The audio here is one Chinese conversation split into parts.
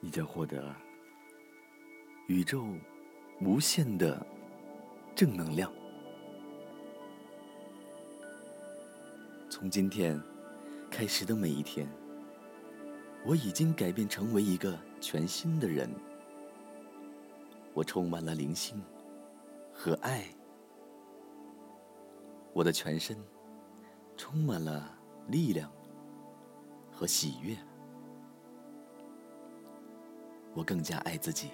你将获得宇宙无限的正能量。从今天开始的每一天，我已经改变成为一个全新的人。我充满了灵性和爱，我的全身充满了力量和喜悦。我更加爱自己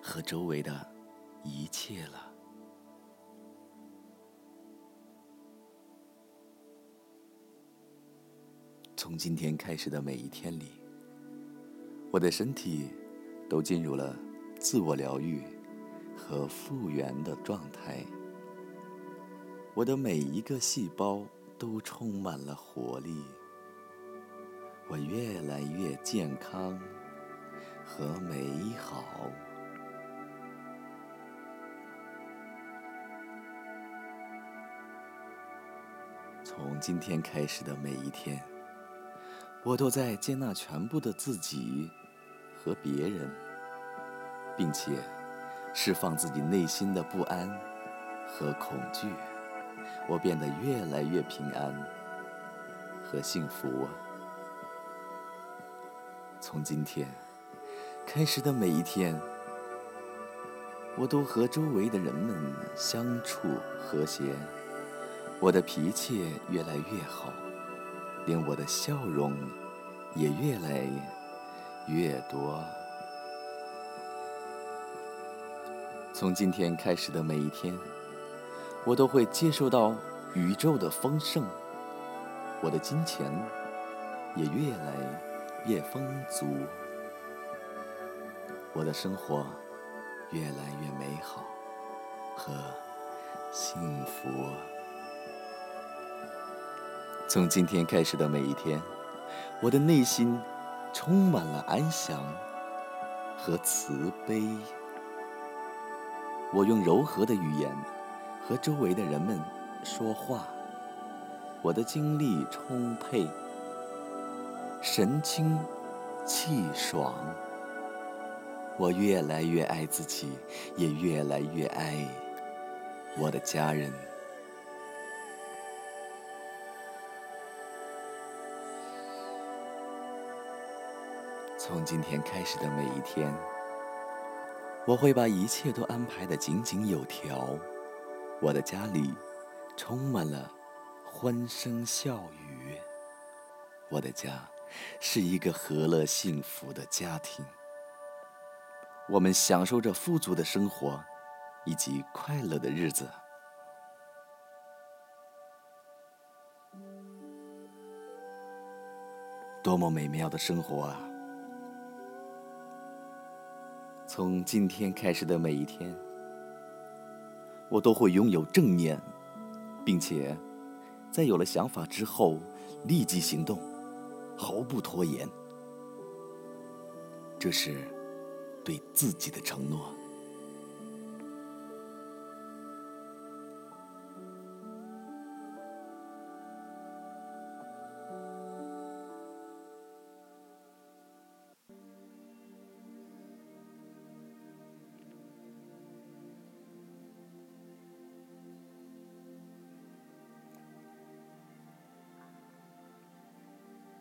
和周围的一切了。从今天开始的每一天里，我的身体都进入了自我疗愈和复原的状态。我的每一个细胞都充满了活力。我越来越健康和美好。从今天开始的每一天。我都在接纳全部的自己和别人，并且释放自己内心的不安和恐惧。我变得越来越平安和幸福。从今天开始的每一天，我都和周围的人们相处和谐，我的脾气越来越好。连我的笑容也越来越多。从今天开始的每一天，我都会接受到宇宙的丰盛，我的金钱也越来越丰足，我的生活越来越美好和幸福。从今天开始的每一天，我的内心充满了安详和慈悲。我用柔和的语言和周围的人们说话，我的精力充沛，神清气爽。我越来越爱自己，也越来越爱我的家人。从今天开始的每一天，我会把一切都安排的井井有条。我的家里充满了欢声笑语，我的家是一个和乐幸福的家庭。我们享受着富足的生活以及快乐的日子，多么美妙的生活啊！从今天开始的每一天，我都会拥有正念，并且在有了想法之后立即行动，毫不拖延。这是对自己的承诺。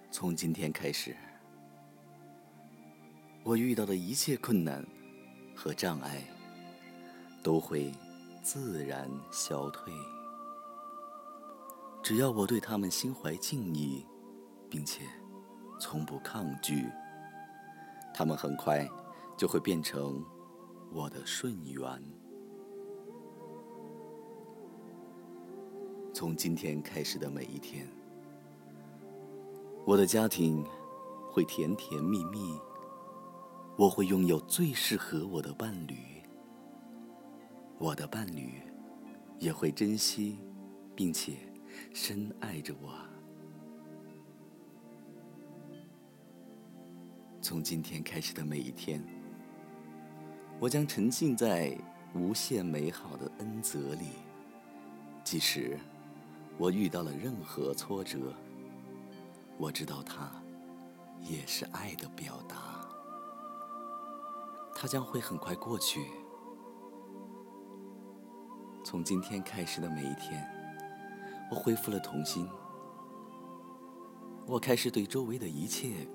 从今天开始，我遇到的一切困难和障碍都会自然消退。只要我对他们心怀敬意，并且从不抗拒，他们很快就会变成我的顺缘。从今天开始的每一天。我的家庭会甜甜蜜蜜，我会拥有最适合我的伴侣，我的伴侣也会珍惜并且深爱着我。从今天开始的每一天，我将沉浸在无限美好的恩泽里，即使我遇到了任何挫折。我知道它也是爱的表达。它将会很快过去。从今天开始的每一天，我恢复了童心。我开始对周围的一切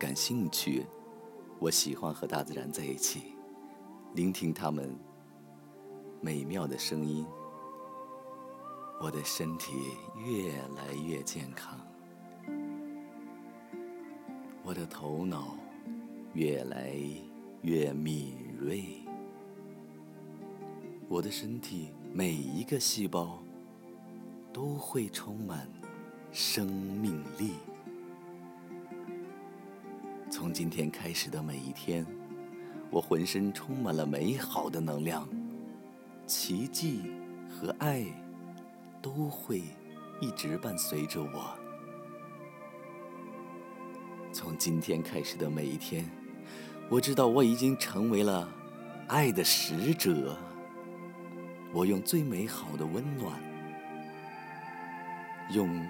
感兴趣。我喜欢和大自然在一起，聆听它们美妙的声音。我的身体越来越健康，我的头脑越来越敏锐，我的身体每一个细胞都会充满生命力。从今天开始的每一天，我浑身充满了美好的能量，奇迹和爱。都会一直伴随着我。从今天开始的每一天，我知道我已经成为了爱的使者。我用最美好的温暖，用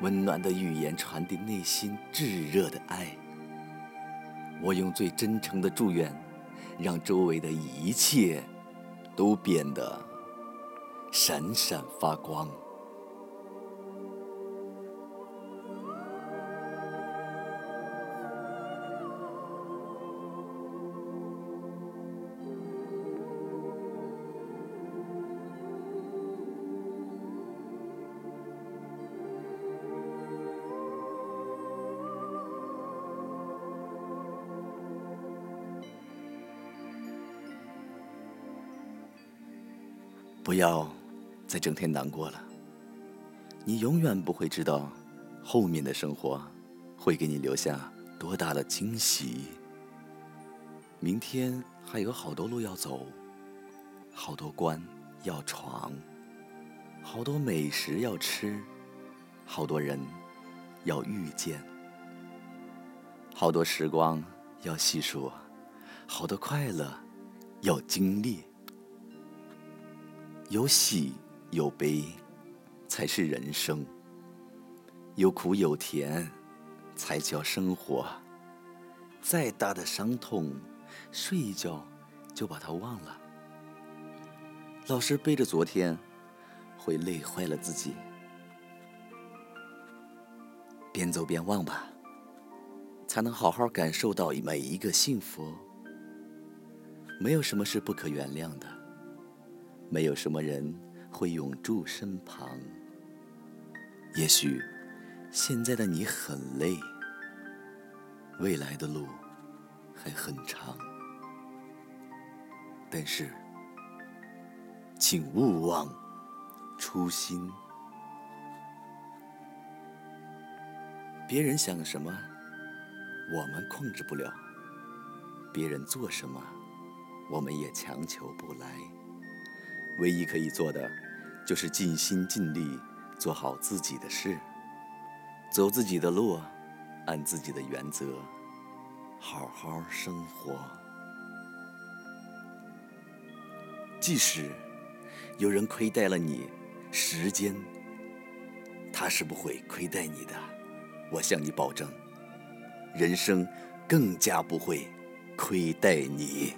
温暖的语言传递内心炙热的爱。我用最真诚的祝愿，让周围的一切都变得。闪闪发光。不要。再整天难过了，你永远不会知道后面的生活会给你留下多大的惊喜。明天还有好多路要走，好多关要闯，好多美食要吃，好多人要遇见，好多时光要细数，好多快乐要经历，有喜。有悲，才是人生；有苦有甜，才叫生活。再大的伤痛，睡一觉就把它忘了。老是背着昨天，会累坏了自己。边走边忘吧，才能好好感受到每一个幸福。没有什么是不可原谅的，没有什么人。会永驻身旁。也许现在的你很累，未来的路还很长，但是请勿忘初心。别人想什么，我们控制不了；别人做什么，我们也强求不来。唯一可以做的。就是尽心尽力做好自己的事，走自己的路，按自己的原则，好好生活。即使有人亏待了你，时间他是不会亏待你的。我向你保证，人生更加不会亏待你。